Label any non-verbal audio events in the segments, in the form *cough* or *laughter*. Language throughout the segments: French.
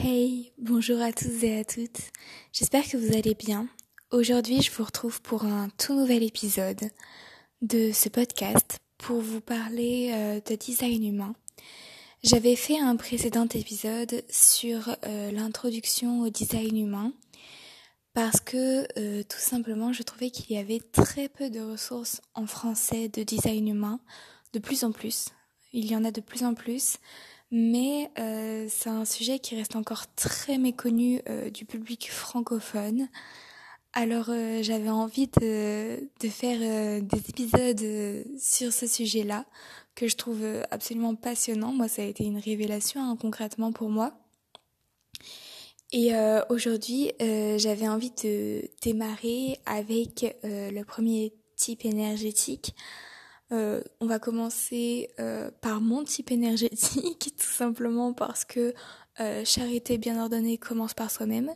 Hey, bonjour à tous et à toutes. J'espère que vous allez bien. Aujourd'hui, je vous retrouve pour un tout nouvel épisode de ce podcast pour vous parler euh, de design humain. J'avais fait un précédent épisode sur euh, l'introduction au design humain parce que euh, tout simplement je trouvais qu'il y avait très peu de ressources en français de design humain, de plus en plus. Il y en a de plus en plus, mais euh, c'est un sujet qui reste encore très méconnu euh, du public francophone. Alors j'avais envie de, faire des épisodes sur ce sujet-là que je trouve absolument passionnant. Moi, ça a été une révélation hein, concrètement pour moi. Et euh, aujourd'hui, euh, j'avais envie de démarrer avec euh, le premier type énergétique. On va commencer par mon type énergétique, *laughs* tout simplement parce que charité bien ordonnée commence par soi-même.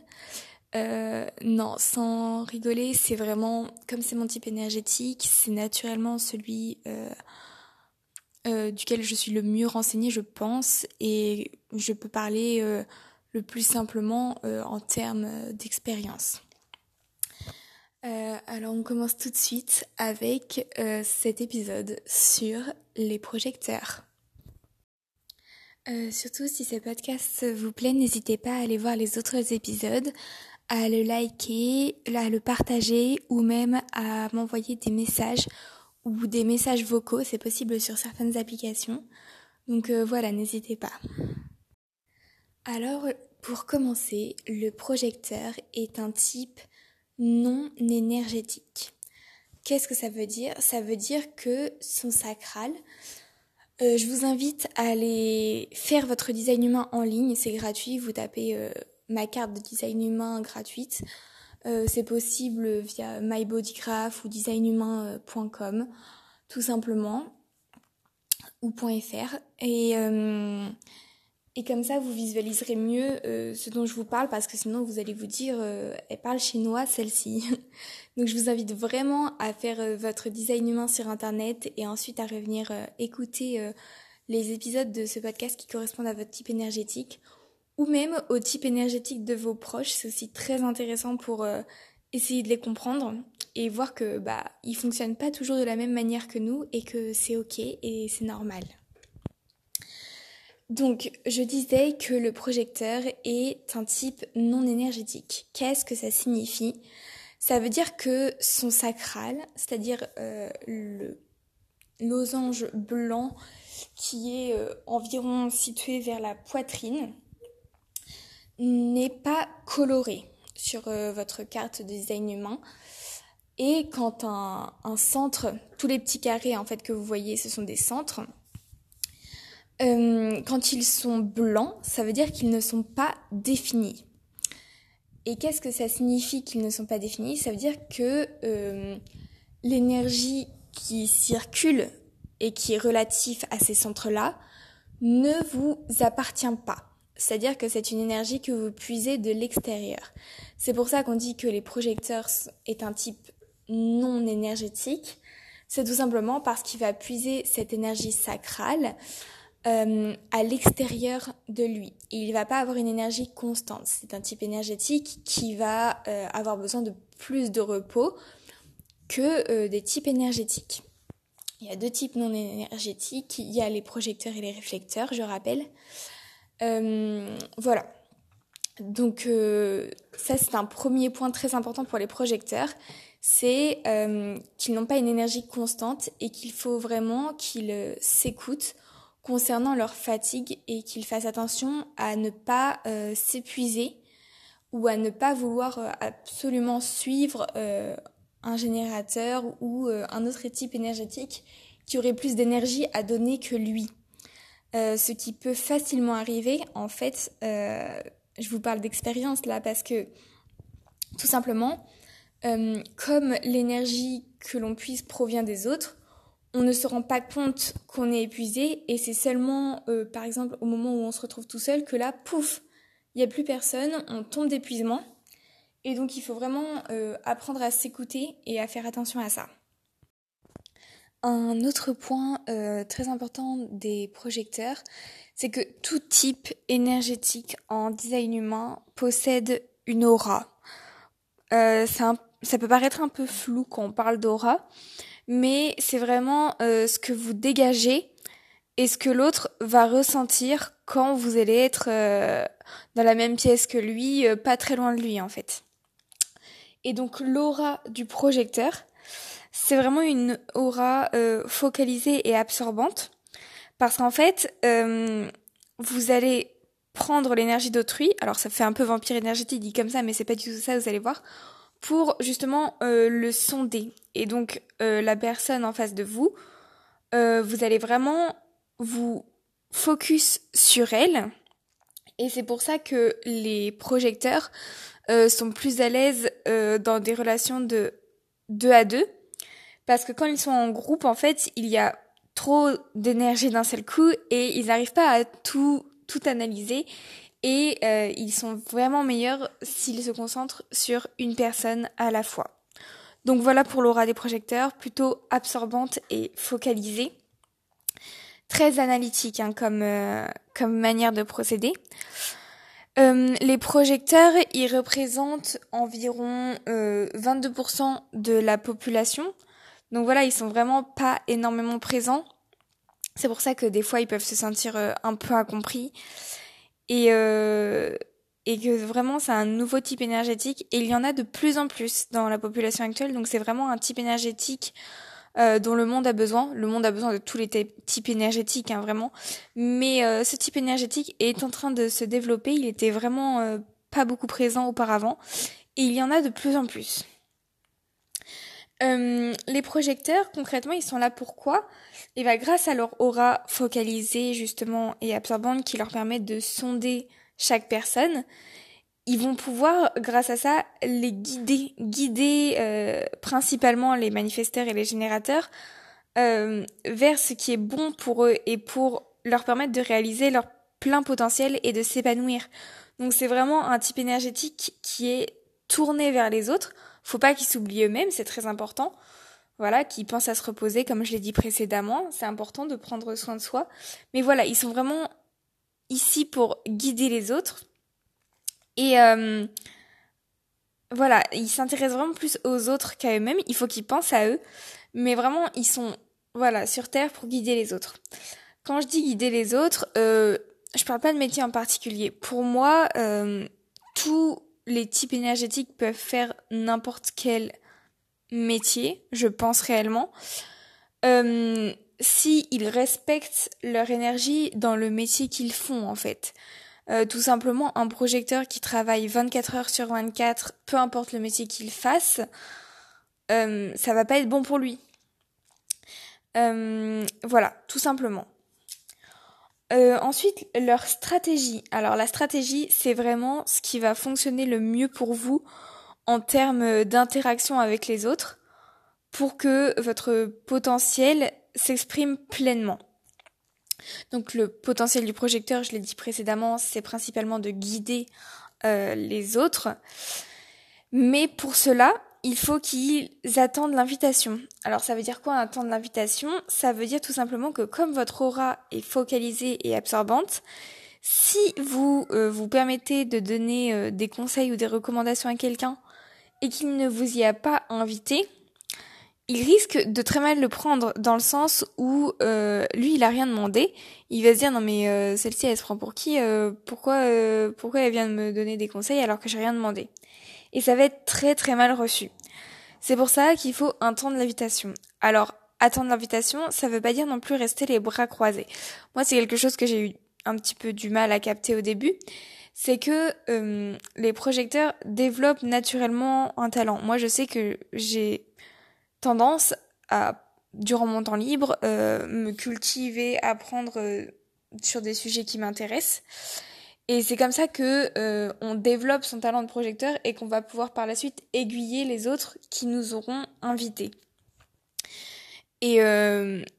non, sans rigoler, c'est vraiment, comme c'est mon type énergétique, c'est naturellement celui duquel je suis le mieux renseignée, je pense, et je peux parler le plus simplement euh, en termes euh, d'expérience. Euh, alors on commence tout de suite avec cet épisode sur les projecteurs. surtout si ce podcast vous plaît, n'hésitez pas à aller voir les autres épisodes, à le liker, à le partager ou même à m'envoyer des messages ou des messages vocaux, c'est possible sur certaines applications. Donc voilà, n'hésitez pas. Alors, pour commencer, le projecteur est un type non énergétique. Qu'est-ce que ça veut dire? Ça veut dire que son sacral, euh, je vous invite à aller faire votre design humain en ligne, c'est gratuit, vous tapez euh, ma carte de design humain gratuite. Euh, c'est possible via mybodygraph ou designhumain.com, tout simplement, ou .fr. Et et comme ça, vous visualiserez mieux euh, ce dont je vous parle, parce que sinon, vous allez vous dire, euh, elle parle chinois, celle-ci. *laughs* Donc, je vous invite vraiment à faire euh, votre design humain sur Internet et ensuite à revenir écouter les épisodes de ce podcast qui correspondent à votre type énergétique ou même au type énergétique de vos proches. C'est aussi très intéressant pour essayer de les comprendre et voir que bah ils fonctionnent pas toujours de la même manière que nous et que c'est ok et c'est normal. Donc, je disais que le projecteur est un type non énergétique. Qu'est-ce que ça signifie? Ça veut dire que son sacral, c'est-à-dire euh, le losange blanc qui est euh, environ situé vers la poitrine, n'est pas coloré sur euh, votre carte de design humain. Et quand un, un centre, tous les petits carrés en fait que vous voyez, ce sont des centres, euh, quand ils sont blancs, ça veut dire qu'ils ne sont pas définis. Et qu'est-ce que ça signifie qu'ils ne sont pas définis? Ça veut dire que euh, l'énergie qui circule et qui est relative à ces centres-là ne vous appartient pas. C'est-à-dire que c'est une énergie que vous puisez de l'extérieur. C'est pour ça qu'on dit que les projecteurs est un type non énergétique. C'est tout simplement parce qu'il va puiser cette énergie sacrale euh, à l'extérieur de lui. Il ne va pas avoir une énergie constante. C'est un type énergétique qui va euh, avoir besoin de plus de repos que euh, des types énergétiques. Il y a deux types non énergétiques. Il y a les projecteurs et les réflecteurs, je rappelle. voilà. Donc ça, c'est un premier point très important pour les projecteurs. C'est qu'ils n'ont pas une énergie constante et qu'il faut vraiment qu'ils s'écoutent concernant leur fatigue et qu'ils fassent attention à ne pas euh, s'épuiser ou à ne pas vouloir euh, absolument suivre euh, un générateur ou un autre type énergétique qui aurait plus d'énergie à donner que lui. ce qui peut facilement arriver, en fait, je vous parle d'expérience là parce que tout simplement, comme l'énergie que l'on puisse provient des autres, on ne se rend pas compte qu'on est épuisé et c'est seulement, euh, par exemple, au moment où on se retrouve tout seul que là, pouf, il n'y a plus personne, on tombe d'épuisement. Et donc il faut vraiment euh, apprendre à s'écouter et à faire attention à ça. Un autre point euh, très important des projecteurs, c'est que tout type énergétique en design humain possède une aura. Ça peut paraître un peu flou quand on parle d'aura, mais c'est vraiment euh, ce que vous dégagez et ce que l'autre va ressentir quand vous allez être euh, dans la même pièce que lui, euh, pas très loin de lui en fait. Et donc l'aura du projecteur, c'est vraiment une aura focalisée et absorbante, parce qu'en fait, vous allez prendre l'énergie d'autrui, alors ça fait un peu vampire énergétique dit comme ça, mais c'est pas du tout ça, vous allez voir, pour justement le sonder. Et donc la personne en face de vous, vous allez vraiment vous focus sur elle. Et c'est pour ça que les projecteurs euh, sont plus à l'aise euh, dans des relations de deux à deux. Parce que quand ils sont en groupe, en fait, il y a trop d'énergie d'un seul coup et ils n'arrivent pas à tout, tout analyser. Et euh, ils sont vraiment meilleurs s'ils se concentrent sur une personne à la fois. Donc voilà pour l'aura des projecteurs, plutôt absorbante et focalisée très analytique hein, comme, euh, comme manière de procéder. Euh, les projecteurs, ils représentent environ euh, 22% de la population. Donc voilà, ils sont vraiment pas énormément présents. C'est pour ça que des fois, ils peuvent se sentir un peu incompris. Et, euh, et que vraiment, c'est un nouveau type énergétique. Et il y en a de plus en plus dans la population actuelle. Donc c'est vraiment un type énergétique euh, dont le monde a besoin. Le monde a besoin de tous les types énergétiques, hein, vraiment. Mais euh, ce type énergétique est en train de se développer. Il était vraiment euh, pas beaucoup présent auparavant. Et il y en a de plus en plus. Les projecteurs, concrètement, ils sont là pourquoi? Et bien, grâce à leur aura focalisée, justement, et absorbante qui leur permet de sonder chaque personne, ils vont pouvoir, grâce à ça, les guider, guider euh, principalement les manifesteurs et les générateurs euh, vers ce qui est bon pour eux et pour leur permettre de réaliser leur plein potentiel et de s'épanouir. Donc c'est vraiment un type énergétique qui est tourné vers les autres. Faut pas qu'ils s'oublient eux-mêmes, c'est très important. Voilà, qu'ils pensent à se reposer, comme je l'ai dit précédemment. C'est important de prendre soin de soi. Mais voilà, ils sont vraiment ici pour guider les autres et euh, voilà, ils s'intéressent vraiment plus aux autres qu'à eux-mêmes. Il faut qu'ils pensent à eux. Mais vraiment, ils sont voilà sur Terre pour guider les autres. Quand je dis guider les autres, euh, je parle pas de métier en particulier. Pour moi, euh, tous les types énergétiques peuvent faire n'importe quel métier, je pense réellement. Euh, si ils respectent leur énergie dans le métier qu'ils font en fait. Euh, tout simplement un projecteur qui travaille 24 heures sur 24, peu importe le métier qu'il fasse, euh, ça va pas être bon pour lui. Euh, voilà, tout simplement. Euh, ensuite, leur stratégie. Alors la stratégie, c'est vraiment ce qui va fonctionner le mieux pour vous en termes d'interaction avec les autres pour que votre potentiel s'exprime pleinement. Donc le potentiel du projecteur, je l'ai dit précédemment, c'est principalement de guider euh, les autres. Mais pour cela, il faut qu'ils attendent l'invitation. Alors ça veut dire quoi attendre l'invitation? Ça veut dire tout simplement que comme votre aura est focalisée et absorbante, si vous euh, vous permettez de donner euh, des conseils ou des recommandations à quelqu'un et qu'il ne vous y a pas invité, il risque de très mal le prendre dans le sens où euh, lui il a rien demandé. Il va se dire non mais celle-ci elle se prend pour qui? Pourquoi pourquoi elle vient de me donner des conseils alors que j'ai rien demandé? Et ça va être très très mal reçu. C'est pour ça qu'il faut attendre l'invitation. Alors attendre l'invitation ça veut pas dire non plus rester les bras croisés. Moi c'est quelque chose que j'ai eu un petit peu du mal à capter au début. C'est que les projecteurs développent naturellement un talent. Moi je sais que j'ai tendance à, durant mon temps libre, euh, me cultiver, apprendre euh, sur des sujets qui m'intéressent. Et c'est comme ça que euh, on développe son talent de projecteur et qu'on va pouvoir par la suite aiguiller les autres qui nous auront invités. Et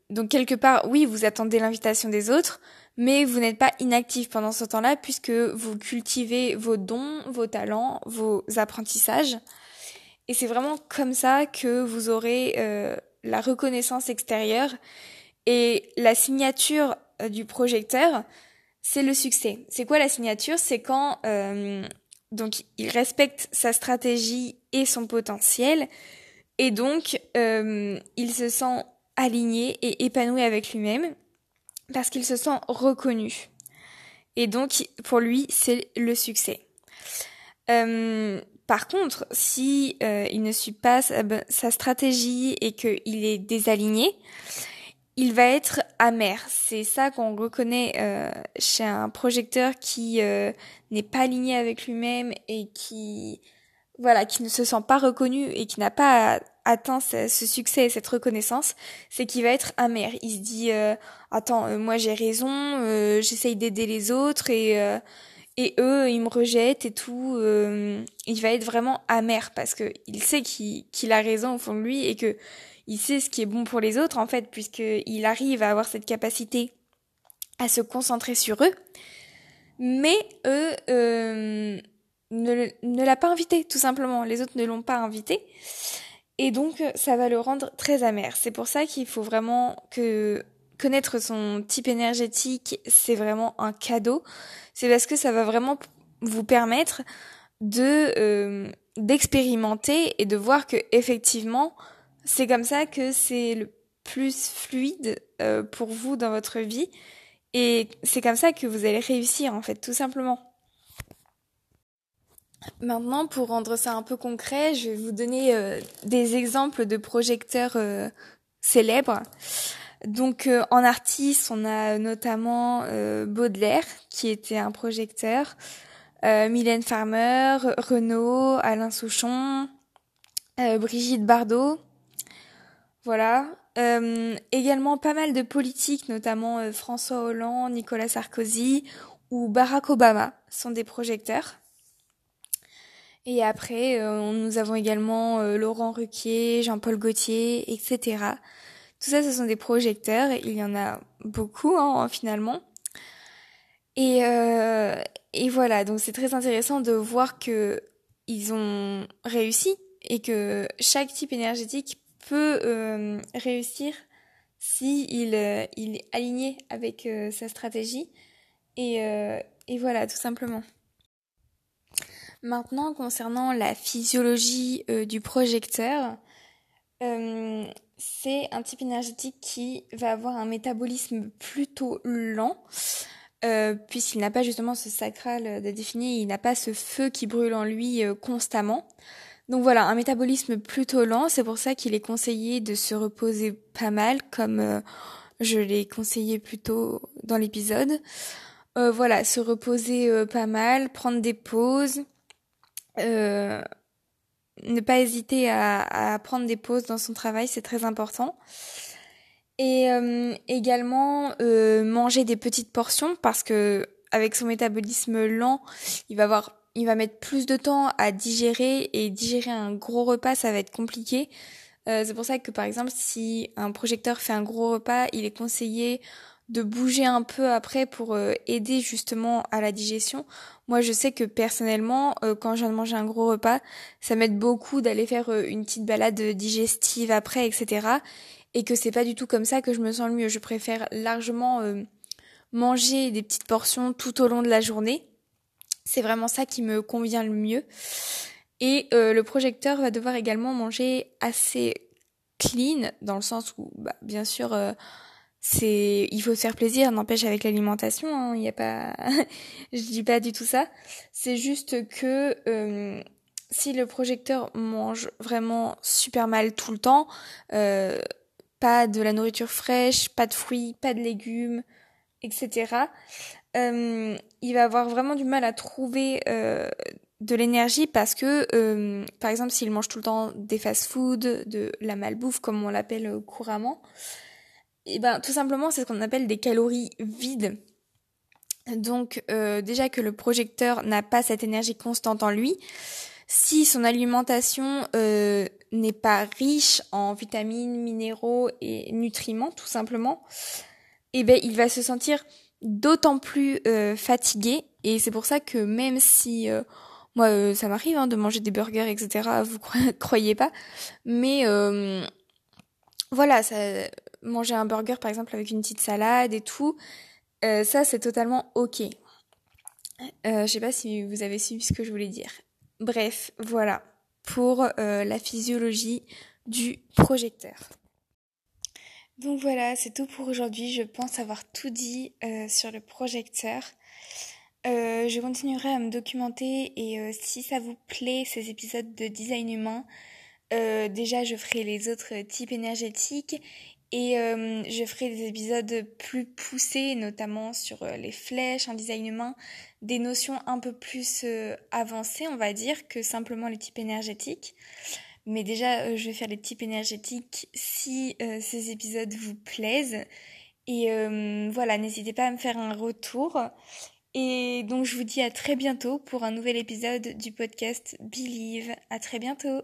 donc quelque part, oui, vous attendez l'invitation des autres, mais vous n'êtes pas inactif pendant ce temps-là puisque vous cultivez vos dons, vos talents, vos apprentissages. Et c'est vraiment comme ça que vous aurez euh, la reconnaissance extérieure et la signature du projecteur, c'est le succès. C'est quoi la signature? C'est quand donc il respecte sa stratégie et son potentiel et donc il se sent aligné et épanoui avec lui-même parce qu'il se sent reconnu. Et donc, pour lui, c'est le succès. Euh, par contre, si euh, il ne suit pas sa, stratégie et qu'il est désaligné, il va être amer. C'est ça qu'on reconnaît euh, chez un projecteur qui n'est pas aligné avec lui-même et qui voilà, qui ne se sent pas reconnu et qui n'a pas atteint ce, succès et cette reconnaissance, c'est qu'il va être amer. Il se dit euh, attends, euh, moi j'ai raison, euh, j'essaye d'aider les autres et et eux ils me rejettent et tout. il va être vraiment amer parce que il sait qu'il a raison au fond de lui et que il sait ce qui est bon pour les autres en fait puisqu'il arrive à avoir cette capacité à se concentrer sur eux. Mais eux ne, ne l'a pas invité tout simplement. Les autres ne l'ont pas invité. Et donc, ça va le rendre très amer. C'est pour ça qu'il faut vraiment que connaître son type énergétique, c'est vraiment un cadeau. C'est parce que ça va vraiment vous permettre de euh, d'expérimenter et de voir que effectivement, c'est comme ça que c'est le plus fluide euh, pour vous dans votre vie et c'est comme ça que vous allez réussir en fait, tout simplement. Maintenant, pour rendre ça un peu concret, je vais vous donner euh, des exemples de projecteurs euh, célèbres. Donc en artiste, on a notamment Baudelaire, qui était un projecteur, Mylène Farmer, Renaud, Alain Souchon, Brigitte Bardot. Voilà. également pas mal de politiques, notamment François Hollande, Nicolas Sarkozy ou Barack Obama sont des projecteurs. Et après, euh, nous avons également euh, Laurent Ruquier, Jean-Paul Gaultier, etc. Tout ça, ce sont des projecteurs. Il y en a beaucoup, hein, finalement. Et, euh, et voilà, donc c'est très intéressant de voir que ils ont réussi et que chaque type énergétique peut euh, réussir si il, il est aligné avec sa stratégie. Et, et voilà, tout simplement. Maintenant, concernant la physiologie euh, du projecteur, euh, c'est un type énergétique qui va avoir un métabolisme plutôt lent, euh, puisqu'il n'a pas justement ce sacral de défini, il n'a pas ce feu qui brûle en lui constamment. Donc voilà, un métabolisme plutôt lent, c'est pour ça qu'il est conseillé de se reposer pas mal, comme je l'ai conseillé plus tôt dans l'épisode. voilà, se reposer pas mal, prendre des pauses, euh, ne pas hésiter à, à, prendre des pauses dans son travail, c'est très important. Et euh, également euh, manger des petites portions parce que avec son métabolisme lent, il va avoir, il va mettre plus de temps à digérer et digérer un gros repas, ça va être compliqué. Euh, c'est pour ça que par exemple, si un projecteur fait un gros repas, il est conseillé de bouger un peu après pour euh, aider justement à la digestion. Moi, je sais que personnellement, euh, quand je viens de manger un gros repas, ça m'aide beaucoup d'aller faire euh, une petite balade digestive après, etc. Et que c'est pas du tout comme ça que je me sens le mieux. Je préfère largement manger des petites portions tout au long de la journée. C'est vraiment ça qui me convient le mieux. Et le projecteur va devoir également manger assez clean, dans le sens où, bah, bien sûr, c'est il faut se faire plaisir n'empêche avec l'alimentation hein, il n'y a pas *laughs* je dis pas du tout ça c'est juste que euh, si le projecteur mange vraiment super mal tout le temps euh, pas de la nourriture fraîche pas de fruits pas de légumes etc euh, il va avoir vraiment du mal à trouver de l'énergie parce que par exemple s'il mange tout le temps des fast-food de la malbouffe comme on l'appelle couramment et eh ben tout simplement c'est ce qu'on appelle des calories vides. Donc euh, déjà que le projecteur n'a pas cette énergie constante en lui, si son alimentation euh, n'est pas riche en vitamines, minéraux et nutriments tout simplement, eh ben il va se sentir d'autant plus euh, fatigué et c'est pour ça que même si moi ça m'arrive hein, de manger des burgers etc *laughs* vous croyez pas mais voilà, ça, manger un burger par exemple avec une petite salade et tout, ça c'est totalement ok. je sais pas si vous avez suivi ce que je voulais dire. Bref, voilà pour la physiologie du projecteur. Donc voilà, c'est tout pour aujourd'hui. Je pense avoir tout dit euh, sur le projecteur. Euh, je continuerai à me documenter et euh, si ça vous plaît, ces épisodes de design humain, déjà je ferai les autres types énergétiques et je ferai des épisodes plus poussés, notamment sur les flèches en design humain, des notions un peu plus avancées, on va dire, que simplement les types énergétiques. Mais déjà, euh, je vais faire les types énergétiques si euh, ces épisodes vous plaisent. Et euh, voilà, n'hésitez pas à me faire un retour. Et donc, je vous dis à très bientôt pour un nouvel épisode du podcast Believe. À très bientôt!